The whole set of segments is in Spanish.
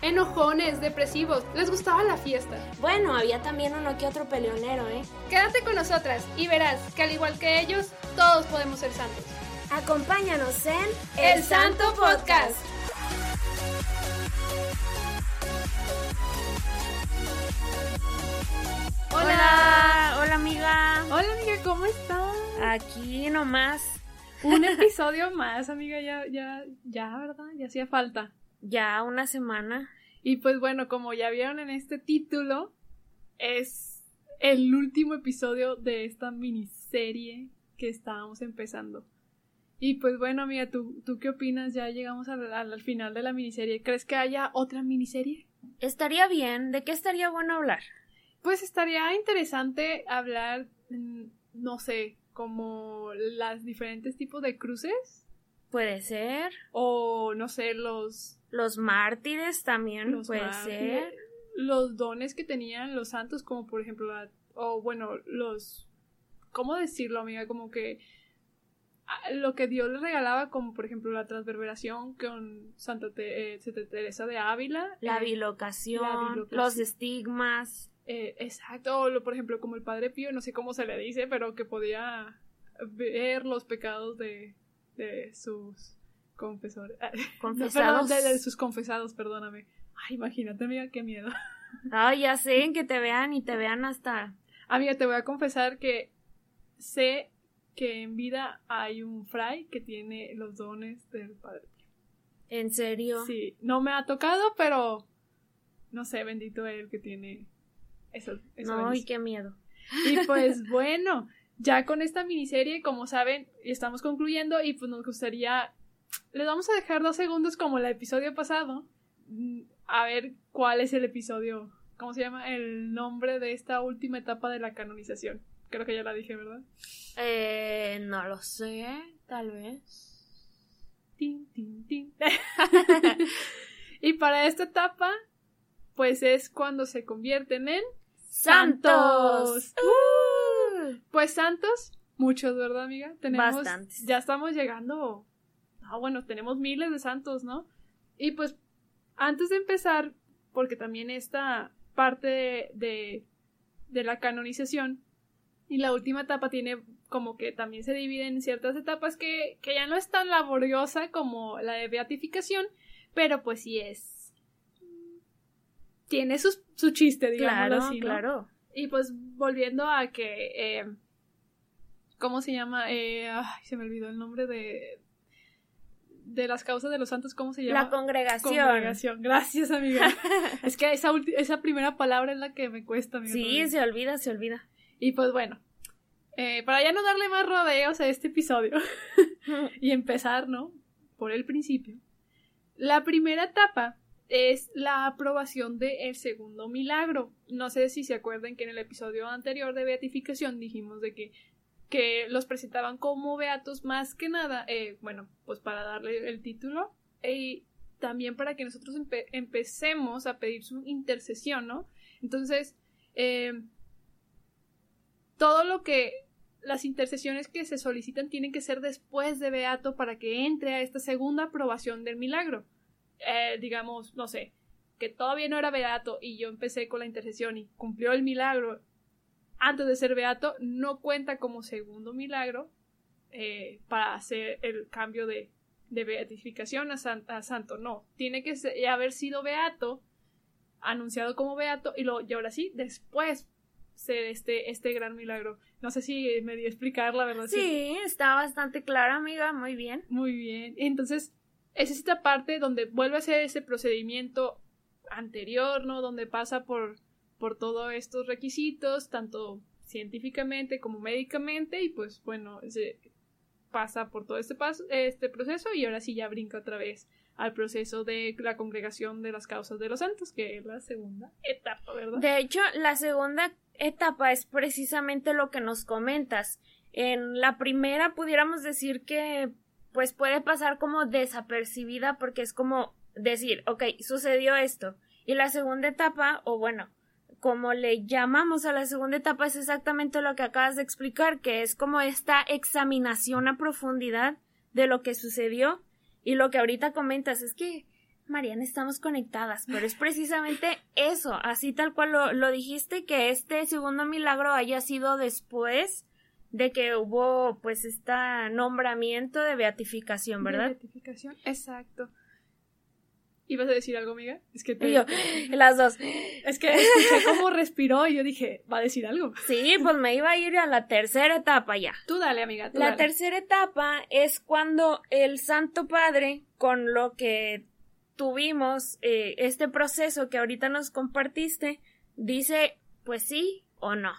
Enojones, depresivos, les gustaba la fiesta. Bueno, había también uno que otro peleonero, ¿eh? Quédate con nosotras y verás que al igual que ellos, todos podemos ser santos. Acompáñanos en El Santo Podcast. Hola, hola amiga. Hola amiga, ¿cómo estás? Aquí nomás. Un episodio más, amiga, ya, ya, ya, ¿verdad? Ya hacía falta. Ya una semana. Y pues bueno, como ya vieron en este título, es el último episodio de esta miniserie que estábamos empezando. Y pues bueno, amiga, ¿tú, tú qué opinas? Ya llegamos al, al final de la miniserie. ¿Crees que haya otra miniserie? Estaría bien. ¿De qué estaría bueno hablar? Pues estaría interesante hablar, mm, no sé, como las diferentes tipos de cruces. Puede ser. O no sé, los Los mártires también los puede mártires, ser. los dones que tenían los santos, como por ejemplo, la- o bueno, los, ¿cómo decirlo, amiga? Como que ah, lo que Dios les regalaba, como por ejemplo la transverberación con Santa Te- eh, Santa Teresa de Ávila. La eh, bilocación, la bilocación. los estigmas. eh, exacto, o lo- por ejemplo, como el Padre Pío, no sé cómo se le dice, pero que podía ver los pecados de, de sus confesores. No, perdón, Confesados. de, de sus confesados, perdóname. Ay, imagínate, amiga, qué miedo. Ay, ya sé, que te vean y te vean hasta. Amiga, te voy a confesar que sé que en vida hay un fray que tiene los dones del Padre. En serio. Sí, no me ha tocado, pero no sé, bendito él que tiene eso. esa no, y qué miedo. Y pues bueno, ya con esta miniserie, como saben, estamos concluyendo y pues nos gustaría, les vamos a dejar dos segundos como el episodio pasado, a ver cuál es el episodio, ¿cómo se llama? El nombre de esta última etapa de la canonización. Creo que ya la dije, ¿verdad? Eh, no lo sé, tal vez. Tin, tin, tin. y para esta etapa, pues es cuando se convierten en ¡Santos! ¡Uh! Pues santos, muchos, ¿verdad, amiga? Tenemos, Bastantes. Ya estamos llegando. Ah, bueno, tenemos miles de santos, ¿no? Y pues, antes de empezar, porque también esta parte de, de, de la canonización y la última etapa tiene como que también se divide en ciertas etapas que, que ya no es tan laboriosa como la de beatificación, pero pues sí es. Tiene sus- su chiste, digámoslo Claro, así, ¿no? claro. Y pues volviendo a que... eh, ¿Cómo se llama? Eh, ay, se me olvidó el nombre de... De las causas de los santos, ¿cómo se llama? La congregación. Congregación. Gracias, amiga. es que esa, esa primera palabra es la que me cuesta, amiga. Sí, se olvida, se olvida. Y pues bueno, eh, para ya no darle más rodeos a este episodio y empezar, ¿no? Por el principio. La primera etapa es la aprobación del segundo milagro. No sé si se acuerdan que en el episodio anterior de beatificación dijimos de que, que los presentaban como beatos más que nada, eh, bueno, pues para darle el título y también para que nosotros empe- empecemos a pedir su intercesión, ¿no? Entonces, eh, todo lo que las intercesiones que se solicitan tienen que ser después de Beato para que entre a esta segunda aprobación del milagro. Eh, digamos, no sé, que todavía no era Beato y yo empecé con la intercesión y cumplió el milagro antes de ser Beato, no cuenta como segundo milagro eh, para hacer el cambio de, de beatificación a, san- a santo. No, tiene que ser- haber sido Beato, anunciado como Beato y, lo, y ahora sí, después ser este, este gran milagro. No sé si me di a explicar, la verdad. Sí, está bastante clara, amiga, muy bien. Muy bien. Entonces, es esta parte donde vuelve a ser ese procedimiento anterior, ¿no? Donde pasa por, por todos estos requisitos, tanto científicamente como médicamente, y pues bueno, pasa por todo este paso, este proceso, y ahora sí ya brinca otra vez al proceso de la congregación de las causas de los santos, que es la segunda etapa, ¿verdad? De hecho, la segunda etapa es precisamente lo que nos comentas. En la primera pudiéramos decir que pues puede pasar como desapercibida porque es como decir, ok, sucedió esto. Y la segunda etapa, o bueno, como le llamamos a la segunda etapa, es exactamente lo que acabas de explicar, que es como esta examinación a profundidad de lo que sucedió. Y lo que ahorita comentas es que, Mariana, estamos conectadas, pero es precisamente eso, así tal cual lo, lo dijiste, que este segundo milagro haya sido después de que hubo pues este nombramiento de beatificación, ¿verdad? De beatificación, exacto. ¿Ibas a decir algo, amiga? Es que te... yo, las dos. Es que escuché cómo respiró y yo dije, va a decir algo. Sí, pues me iba a ir a la tercera etapa ya. Tú dale, amiga. la tercera etapa es cuando el Santo Padre, con lo que tuvimos, eh, este proceso que ahorita nos compartiste, dice, pues sí o no,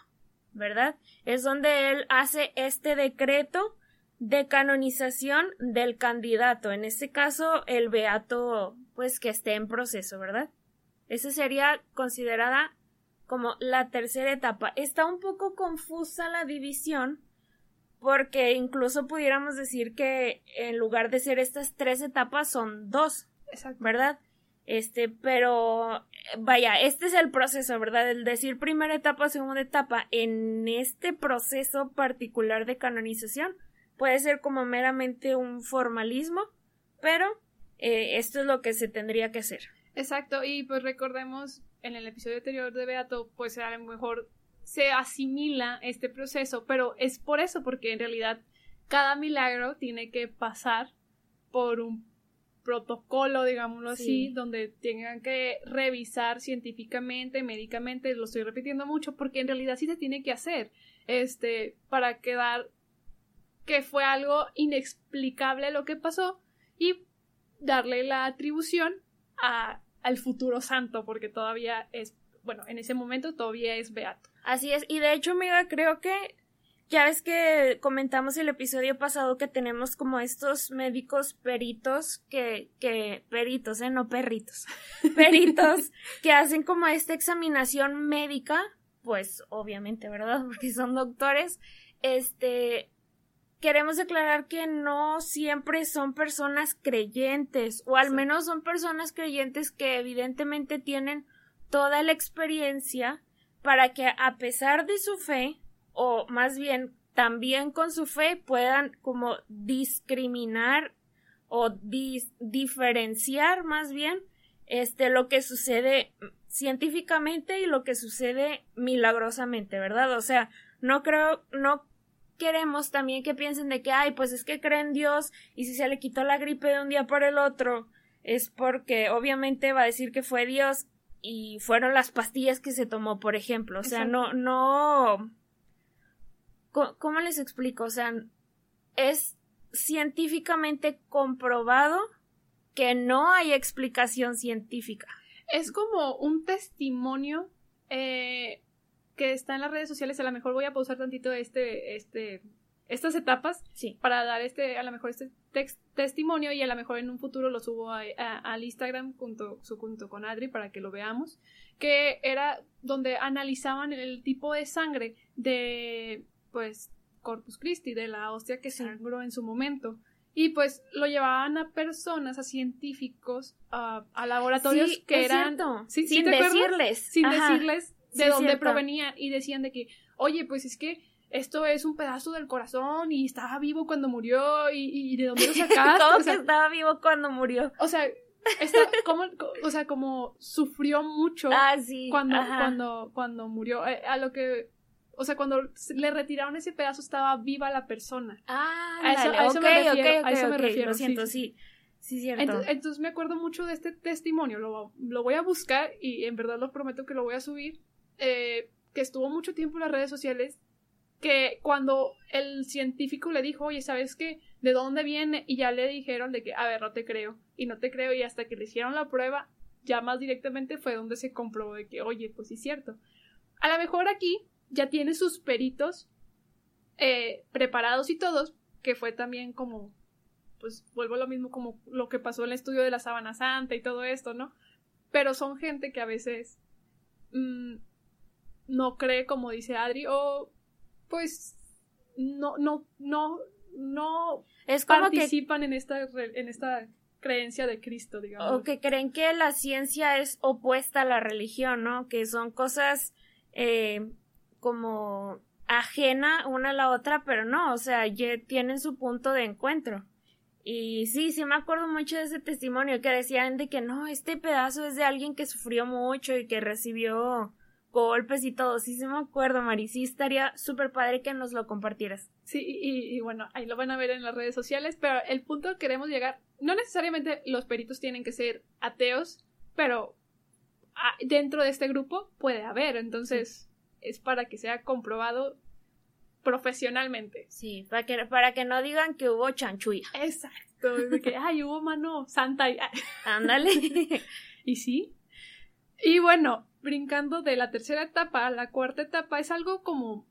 ¿verdad? Es donde él hace este decreto de canonización del candidato, en este caso el beato pues que esté en proceso, ¿verdad? Esa sería considerada como la tercera etapa. Está un poco confusa la división porque incluso pudiéramos decir que en lugar de ser estas tres etapas son dos, ¿verdad? Este, pero vaya, este es el proceso, ¿verdad? El decir primera etapa, segunda etapa, en este proceso particular de canonización puede ser como meramente un formalismo, pero eh, esto es lo que se tendría que hacer. Exacto, y pues recordemos en el episodio anterior de Beato, pues a lo mejor se asimila este proceso, pero es por eso, porque en realidad cada milagro tiene que pasar por un protocolo, digámoslo así, donde tengan que revisar científicamente, médicamente, lo estoy repitiendo mucho, porque en realidad sí se tiene que hacer, este, para quedar que fue algo inexplicable lo que pasó y darle la atribución a, al futuro santo, porque todavía es, bueno, en ese momento todavía es beato. Así es, y de hecho, amiga, creo que ya ves que comentamos el episodio pasado que tenemos como estos médicos peritos que, que, peritos, eh, no perritos, peritos que hacen como esta examinación médica, pues obviamente, ¿verdad? Porque son doctores, este, queremos declarar que no siempre son personas creyentes, o al menos son personas creyentes que evidentemente tienen toda la experiencia para que a pesar de su fe, o más bien también con su fe, puedan como discriminar o diferenciar más bien este lo que sucede científicamente y lo que sucede milagrosamente, ¿verdad? O sea, no creo, no queremos también que piensen de que, ay, pues es que creen Dios y si se le quitó la gripe de un día por el otro, es porque obviamente va a decir que fue Dios y fueron las pastillas que se tomó, por ejemplo. O sea, no, no. ¿Cómo les explico? O sea, es científicamente comprobado que no hay explicación científica. Es como un testimonio eh, que está en las redes sociales, a lo mejor voy a pausar tantito este, este, estas etapas para dar este, a lo mejor este testimonio y a lo mejor en un futuro lo subo al Instagram junto, junto con Adri para que lo veamos, que era donde analizaban el tipo de sangre de, pues, Corpus Christi, de la hostia que sangró en su momento. Y pues lo llevaban a personas, a científicos, a, laboratorios que eran... sin decirles. Sin decirles de dónde provenía y decían de que, oye, pues es que esto es un pedazo del corazón y estaba vivo cuando murió y, de dónde lo sacaste. ¿Cómo que estaba vivo cuando murió? O sea, como, o sea, como sufrió mucho ah, cuando, cuando, cuando murió. Eh, a lo que o sea, cuando le retiraron ese pedazo estaba viva la persona. Ah, a eso, a eso me refiero. a eso me refiero. Lo siento, sí. sí. cierto. Entonces, me acuerdo mucho de este testimonio. Lo, lo voy a buscar y en verdad lo prometo que lo voy a subir. Eh, que estuvo mucho tiempo en las redes sociales, que cuando el científico le dijo, oye, ¿sabes qué? ¿De dónde viene? Y ya le dijeron de que, a ver, no te creo, y no te creo, y hasta que le hicieron la prueba, ya más directamente fue donde se comprobó de que, oye, pues sí es cierto. A lo mejor aquí ya tiene sus peritos eh, preparados y todos, que fue también como pues vuelvo a lo mismo como lo que pasó en el estudio de la sábana santa y todo esto, ¿no? Pero son gente que a veces mm, no cree como dice Adri o pues no, no, no, no es como participan en esta en esta creencia de Cristo, digamos. O que creen que la ciencia es opuesta a la religión, ¿no? Que son cosas eh, como ajena una a la otra, pero no, o sea, ya tienen su punto de encuentro. Y sí, sí me acuerdo mucho de ese testimonio que decían de que no, este pedazo es de alguien que sufrió mucho y que recibió golpes y todo. Sí, sí me acuerdo, Mari. Sí, estaría súper padre que nos lo compartieras. Sí, y, bueno, ahí lo van a ver en las redes sociales, pero el punto que queremos llegar, no necesariamente los peritos tienen que ser ateos, pero ah, dentro de este grupo puede haber, entonces es para que sea comprobado profesionalmente. Sí, para que, para que no digan que hubo chanchulla. Exacto, de que, ay, hubo mano santa. Y... Ándale. y sí. Y bueno, brincando de la tercera etapa a la cuarta etapa, es algo como,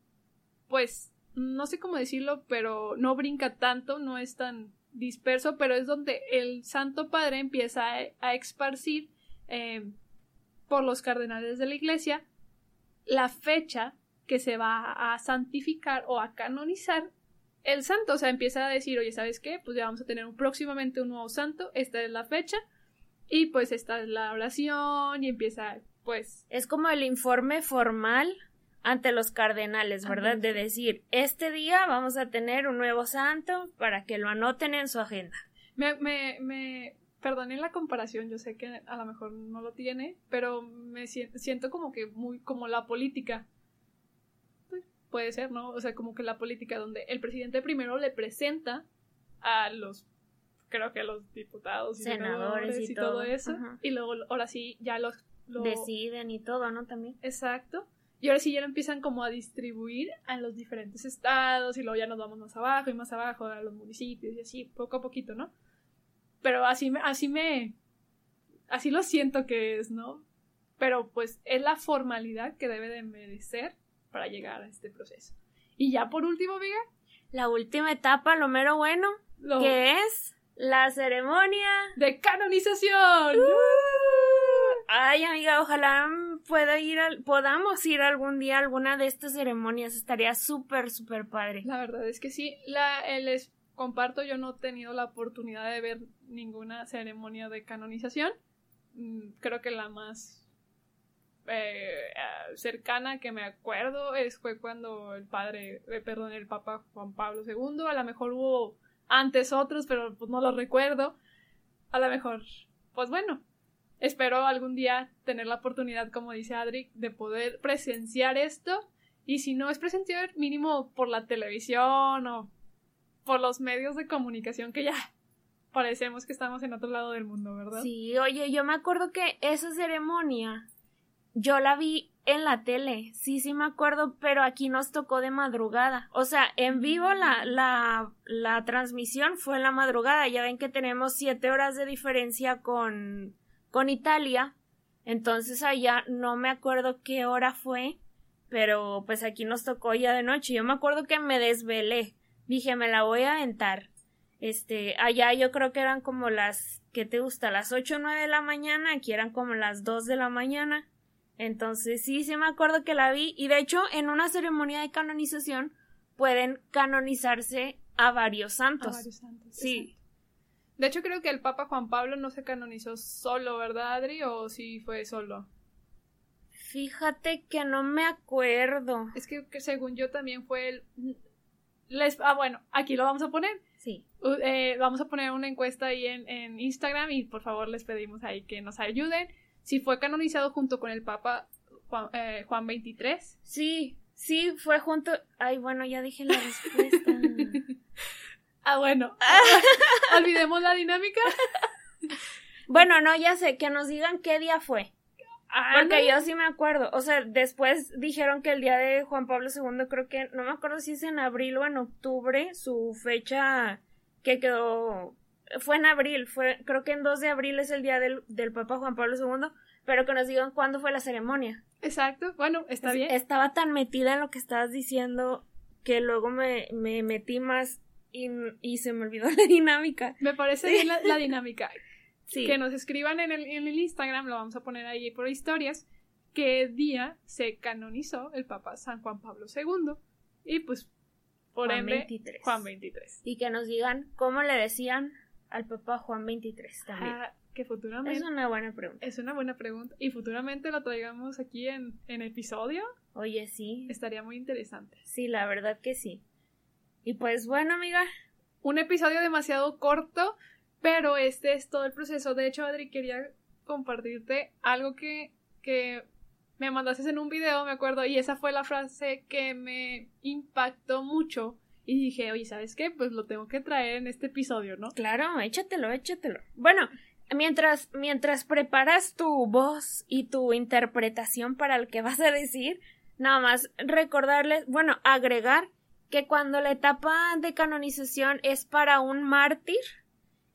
pues, no sé cómo decirlo, pero no brinca tanto, no es tan disperso, pero es donde el Santo Padre empieza a, esparcir eh, por los cardenales de la iglesia la fecha que se va a santificar o a canonizar el santo. O sea, empieza a decir, oye, ¿sabes qué? Pues ya vamos a tener un, próximamente un nuevo santo, esta es la fecha, y pues esta es la oración, y empieza, pues. Es como el informe formal ante los cardenales, ¿verdad? De decir, este día vamos a tener un nuevo santo para que lo anoten en su agenda. Me, me, me perdoné la comparación, yo sé que a lo mejor no lo tiene, pero me siento como que muy como la política puede ser, ¿no? O sea, como que la política donde el presidente primero le presenta a los, creo que a los diputados y senadores y, todo, eso, y luego ahora sí ya los, deciden y todo, ¿no? También. Exacto. Y ahora sí ya lo empiezan como a distribuir a los diferentes estados y luego ya nos vamos más abajo y más abajo a los municipios y así, poco a poquito, ¿no? Pero así me, así me, así lo siento que es, ¿no? Pero pues es la formalidad que debe de merecer para llegar a este proceso. Y ya por último, amiga. La última etapa, lo mero bueno, que es la ceremonia de canonización. ¡Uh! Ay, amiga, ojalá pueda ir al, podamos ir algún día a alguna de estas ceremonias. Estaría súper, súper padre. La verdad es que sí. La, les comparto, yo no he tenido la oportunidad de ver ninguna ceremonia de canonización. Mm, creo que la más eh, cercana que me acuerdo es fue cuando el padre, eh, perdón, el Papa Juan Pablo II, a lo mejor hubo antes otros, pero pues no lo recuerdo. A lo mejor, pues bueno, espero algún día tener la oportunidad, como dice Adri, de poder presenciar esto. Y si no es presenciar, mínimo por la televisión o por los medios de comunicación que ya parecemos que estamos en otro lado del mundo, ¿verdad? Sí, oye, yo me acuerdo que esa ceremonia yo la vi en la tele, sí, sí me acuerdo, pero aquí nos tocó de madrugada. O sea, en vivo la, la, la transmisión fue en la madrugada. Ya ven que tenemos siete horas de diferencia con, con Italia. Entonces allá no me acuerdo qué hora fue, pero pues aquí nos tocó ya de noche. Yo me acuerdo que me desvelé. Dije, me la voy a aventar. Este, allá yo creo que eran como las, ¿qué te gusta? Las ocho o nueve de la mañana, aquí eran como las dos de la mañana. Entonces sí, sí me acuerdo que la vi y de hecho en una ceremonia de canonización pueden canonizarse a varios santos. A varios santos. Sí. De hecho creo que el Papa Juan Pablo no se canonizó solo, ¿verdad, Adri? ¿O sí fue solo? Fíjate que no me acuerdo. Es que, según yo también fue el... Les... Ah, bueno, aquí lo vamos a poner. Sí. Eh, vamos a poner una encuesta ahí en, en Instagram y por favor les pedimos ahí que nos ayuden si fue canonizado junto con el Papa Juan, eh, Juan 23. Sí, sí, fue junto. Ay, bueno, ya dije la respuesta. ah, bueno. Olvidemos la dinámica. bueno, no, ya sé, que nos digan qué día fue. Ah, Porque yo sí me acuerdo. O sea, después dijeron que el día de Juan Pablo II, creo que, no me acuerdo si es en abril o en octubre, su fecha que quedó fue en abril, fue, creo que en 2 de abril es el día del, del Papa Juan Pablo II, pero que nos digan cuándo fue la ceremonia. Exacto, bueno, está bien. Estaba tan metida en lo que estabas diciendo que luego me, me metí más y, y se me olvidó la dinámica. Me parece bien la, la dinámica. Sí. Que nos escriban en el, en el Instagram, lo vamos a poner ahí por historias, qué día se canonizó el Papa San Juan Pablo II. Y pues, por Juan ende, 23. Juan 23. Y que nos digan cómo le decían al Papa Juan 23 también. Ah, que futuramente... es una buena pregunta. Es una buena pregunta. Y futuramente lo traigamos aquí en, en episodio. Oye, sí. Estaría muy interesante. Sí, la verdad que sí. Y pues bueno, amiga. Un episodio demasiado corto, pero este es todo el proceso. De hecho, Adri, quería compartirte algo que, que me mandaste en un video, me acuerdo, y esa fue la frase que me impactó mucho. Y dije, oye, ¿sabes qué? Pues lo tengo que traer en este episodio, ¿no? Claro, échatelo, échatelo. Bueno, mientras, mientras preparas tu voz y tu interpretación para el que vas a decir, nada más recordarles, bueno, agregar que cuando la etapa de canonización es para un mártir,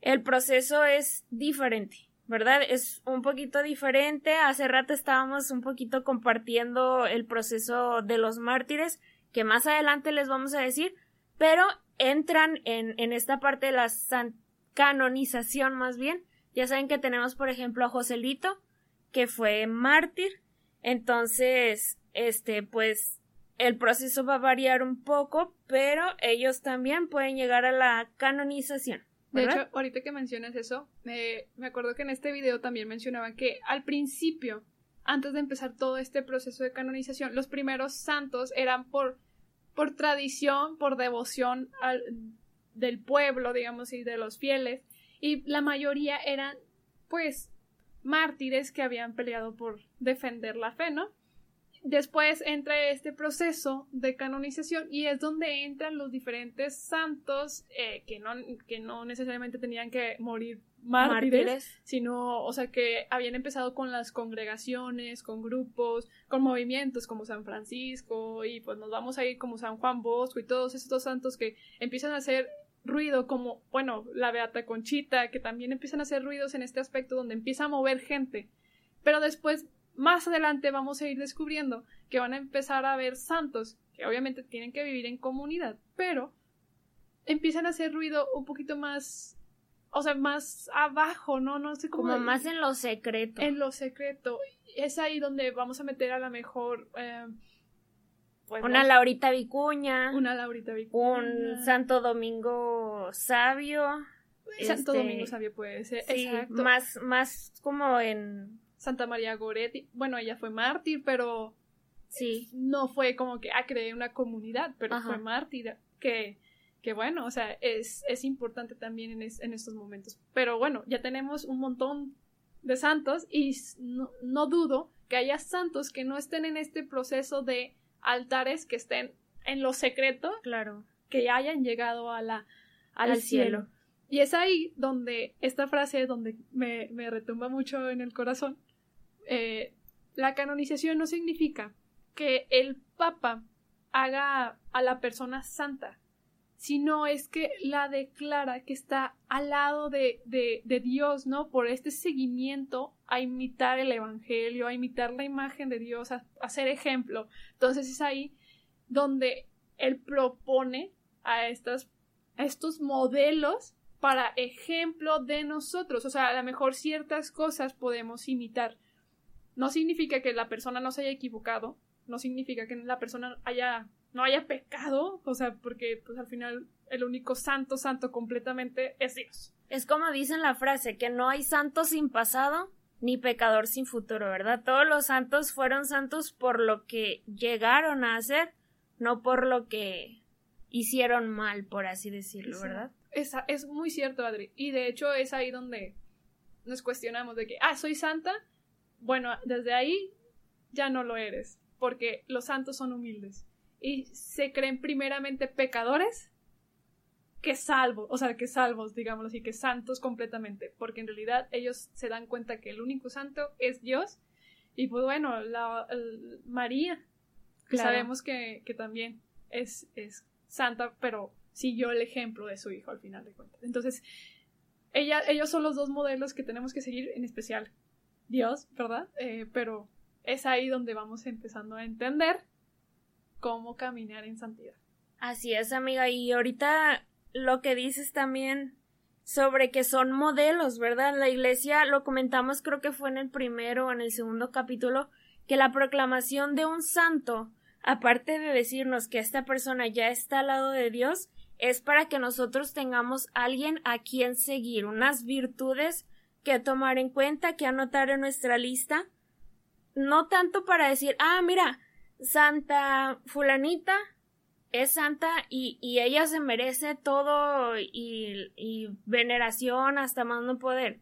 el proceso es diferente, ¿verdad? Es un poquito diferente. Hace rato estábamos un poquito compartiendo el proceso de los mártires, que más adelante les vamos a decir, pero entran en, en esta parte de la san- canonización más bien. Ya saben que tenemos, por ejemplo, a Joselito, que fue mártir. Entonces, este, pues, el proceso va a variar un poco, pero ellos también pueden llegar a la canonización. De hecho, ahorita que mencionas eso, eh, me acuerdo que en este video también mencionaban que al principio, antes de empezar todo este proceso de canonización, los primeros santos eran por, por tradición, por devoción al, del pueblo, digamos, y de los fieles, y la mayoría eran, pues, mártires que habían peleado por defender la fe, ¿no? Después entra este proceso de canonización y es donde entran los diferentes santos eh, que, no, que no necesariamente tenían que morir mártires, Mártires. sino, o sea, que habían empezado con las congregaciones, con grupos, con movimientos como San Francisco y pues nos vamos a ir como San Juan Bosco y todos estos santos que empiezan a hacer ruido como, bueno, la Beata Conchita, que también empiezan a hacer ruidos en este aspecto donde empieza a mover gente. Pero después, más adelante, vamos a ir descubriendo que van a empezar a ver santos, que obviamente tienen que vivir en comunidad, pero empiezan a hacer ruido un poquito más, o sea, más abajo, ¿no? No sé cómo. Como más en lo secreto. en lo secreto. Es ahí donde vamos a meter a la mejor. eh, pues, Una no- Laurita Vicuña. una Laurita Vicuña. un Santo Domingo Sabio. Santo este, Domingo Sabio puede ser. Sí, exacto. más, más como en. Santa María Goretti. Bueno, ella fue mártir, pero Sí. no fue como que, ah, creé una comunidad, pero Ajá. fue mártir. Que, que bueno, o sea, es, es importante también en, es- en estos momentos. Pero bueno, ya tenemos un montón de santos y no, no dudo que haya santos que no estén en este proceso de altares, que estén en lo secreto, Claro. que hayan llegado a la, al, Al cielo. cielo. Y es ahí donde esta frase, donde me, me retumba mucho en el corazón. Eh, la canonización no significa que el Papa haga a la persona santa, sino es que la declara que está al lado de, de, Dios, ¿no? Por este seguimiento a imitar el Evangelio, a imitar la imagen de Dios, a, a ser ejemplo. Entonces es ahí donde él propone a, estas, a estos modelos para ejemplo de nosotros. O sea, a lo mejor ciertas cosas podemos imitar. No significa que la persona no se haya equivocado, no significa que la persona haya no haya pecado, o sea, porque pues al final el único santo santo completamente es Dios. Es como dicen la frase, que no hay santo sin pasado ni pecador sin futuro, ¿verdad? Todos los santos fueron santos por lo que llegaron a hacer, no por lo que hicieron mal, por así decirlo, ¿verdad? Es, es muy cierto, Adri. Y de hecho es ahí donde nos cuestionamos de que, ah, soy santa. Bueno, desde ahí ya no lo eres, porque los santos son humildes y se creen primeramente pecadores que salvos, o sea, que salvos, digámoslo así, que santos completamente, porque en realidad ellos se dan cuenta que el único santo es Dios y pues bueno, la, María, que Claro. sabemos que, que también es, es santa, pero siguió el ejemplo de su hijo al final de cuentas. Entonces, ella, ellos son los dos modelos que tenemos que seguir, en especial Dios, ¿verdad? Eh, pero es ahí donde vamos empezando a entender cómo caminar en santidad. Así es, amiga. Y ahorita lo que dices también sobre que son modelos, ¿verdad? La iglesia, lo comentamos creo que fue en el primero o en el segundo capítulo, que la proclamación de un santo, aparte de decirnos que esta persona ya está al lado de Dios, es para que nosotros tengamos alguien a quien seguir, unas virtudes que tomar en cuenta, que anotar en nuestra lista, no tanto para decir, ah, mira, Santa fulanita es santa y, y ella se merece todo y, y veneración hasta más no poder,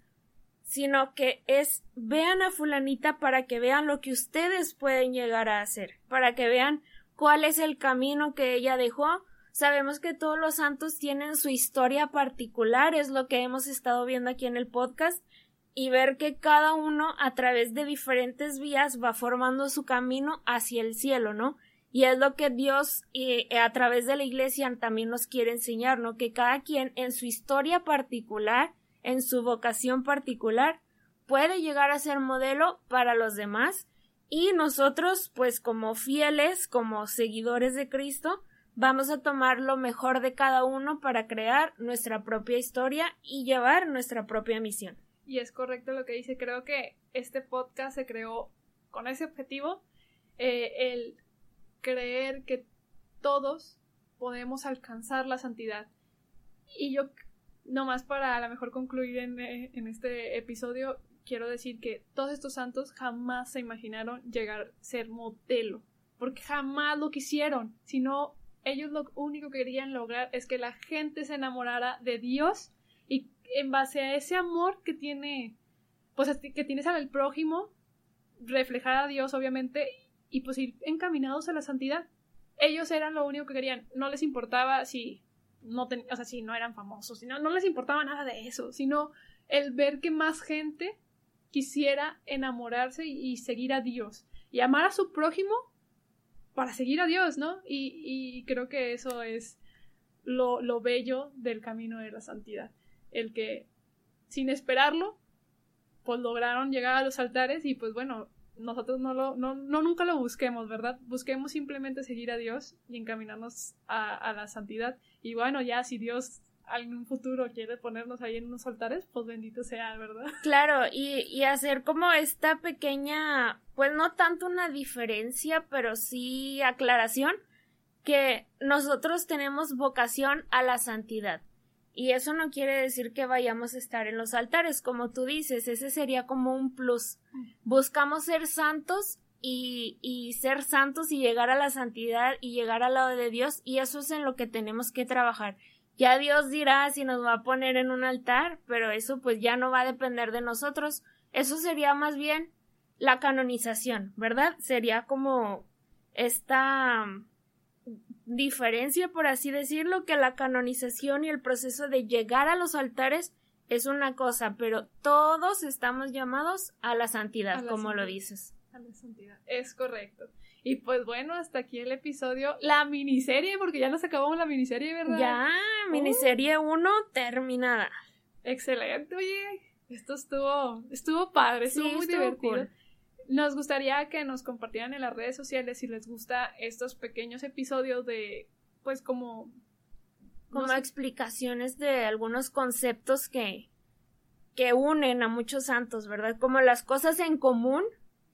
sino que es vean a fulanita para que vean lo que ustedes pueden llegar a hacer, para que vean cuál es el camino que ella dejó. Sabemos que todos los santos tienen su historia particular, es lo que hemos estado viendo aquí en el podcast, y ver que cada uno a través de diferentes vías va formando su camino hacia el cielo, ¿no? Y es lo que Dios eh, a través de la iglesia también nos quiere enseñar, ¿no? Que cada quien en su historia particular, en su vocación particular, puede llegar a ser modelo para los demás y nosotros, pues como fieles, como seguidores de Cristo, vamos a tomar lo mejor de cada uno para crear nuestra propia historia y llevar nuestra propia misión. Y es correcto lo que dice, creo que este podcast se creó con ese objetivo, eh, el creer que todos podemos alcanzar la santidad. Y yo, nomás para a lo mejor concluir en, eh, en este episodio, quiero decir que todos estos santos jamás se imaginaron llegar a ser modelo, porque jamás lo quisieron, sino ellos lo único que querían lograr es que la gente se enamorara de Dios y en base a ese amor que tiene, pues que tienes al prójimo, reflejar a Dios obviamente y pues ir encaminados a la santidad. Ellos eran lo único que querían, no les importaba si no o sea, si no eran famosos, no, les importaba nada de eso, sino el ver que más gente quisiera enamorarse y, seguir a Dios y amar a su prójimo para seguir a Dios, ¿no? Y, y creo que eso es lo, lo bello del camino de la santidad. El que, sin esperarlo, pues lograron llegar a los altares y pues bueno, nosotros no lo, no, no nunca lo busquemos, ¿verdad? Busquemos simplemente seguir a Dios y encaminarnos a, a la santidad. Y bueno, ya si Dios en un futuro quiere ponernos ahí en unos altares, pues bendito sea, ¿verdad? Claro, y, y hacer como esta pequeña, pues no tanto una diferencia, pero sí aclaración, que nosotros tenemos vocación a la santidad. Y eso no quiere decir que vayamos a estar en los altares, como tú dices, ese sería como un plus. Buscamos ser santos y, y, ser santos y llegar a la santidad y llegar al lado de Dios, y eso es en lo que tenemos que trabajar. Ya Dios dirá si nos va a poner en un altar, pero eso pues ya no va a depender de nosotros. Eso sería más bien la canonización, ¿verdad? Sería como esta diferencia, por así decirlo, que la canonización y el proceso de llegar a los altares es una cosa, pero todos estamos llamados a la santidad, como lo dices. A la santidad, es correcto. Y pues bueno, hasta aquí el episodio, la miniserie, porque ya nos acabamos la miniserie, ¿verdad? Ya, miniserie 1 terminada. Excelente, oye, esto estuvo, estuvo padre, estuvo muy divertido. Nos gustaría que nos compartieran en las redes sociales si les gusta estos pequeños episodios de, pues como... Como explicaciones de algunos conceptos que, que unen a muchos santos, ¿verdad? Como las cosas en común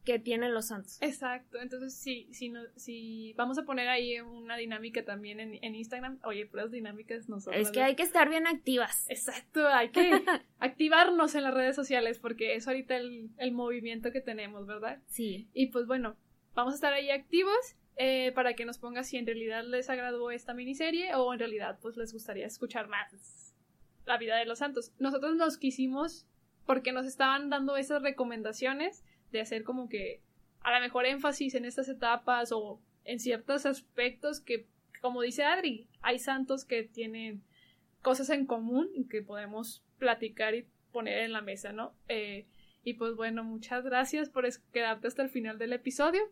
que tienen los santos. Exacto, entonces sí, si, no, si vamos a poner ahí una dinámica también en, en Instagram, oye, puras dinámicas nosotros. Es que hay que estar bien activas. Exacto, hay que activarnos en las redes sociales porque es ahorita el, el, movimiento que tenemos, ¿verdad? Sí. Y pues bueno, vamos a estar ahí activos eh, para que nos ponga si en realidad les agradó esta miniserie o en realidad pues les gustaría escuchar más la vida de los santos. Nosotros nos quisimos porque nos estaban dando esas recomendaciones de hacer como que a lo mejor énfasis en estas etapas o en ciertos aspectos que, como dice Adri, hay santos que tienen cosas en común y que podemos platicar y poner en la mesa, ¿no? Eh, y pues bueno, muchas gracias por quedarte hasta el final del episodio.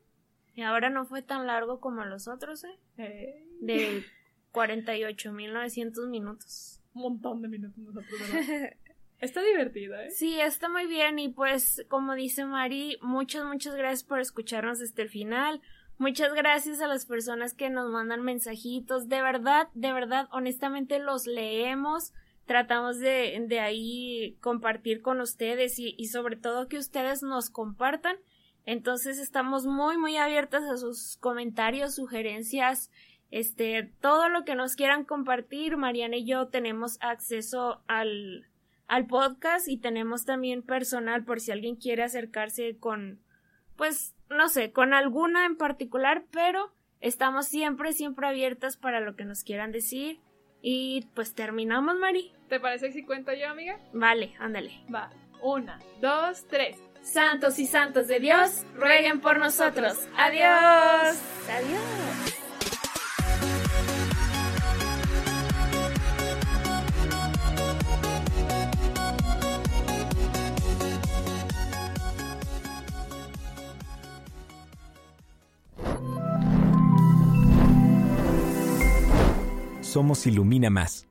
Y ahora no fue tan largo como los otros, ¿eh? eh... De 48.900 minutos. Un montón de minutos nosotros, ¿verdad? Está divertido, ¿eh? Sí, está muy bien y pues como dice Mari, muchas, muchas gracias por escucharnos hasta el final, Muchas gracias a las personas que nos mandan mensajitos. De verdad, de verdad, honestamente los leemos. Tratamos de, de ahí compartir con ustedes y, y sobre todo que ustedes nos compartan. Entonces estamos muy, muy abiertas a sus comentarios, sugerencias, este, todo lo que nos quieran compartir. Mariana y yo tenemos acceso al, al podcast y tenemos también personal por si alguien quiere acercarse con, pues, no sé, con alguna en particular, pero estamos siempre, siempre abiertas para lo que nos quieran decir. Y pues terminamos, Mari. ¿Te parece si cuento yo, amiga? Vale, ándale. Va. Una, dos, tres. Santos y santos de Dios, rueguen por nosotros. Adiós. Adiós. Somos Ilumina Más.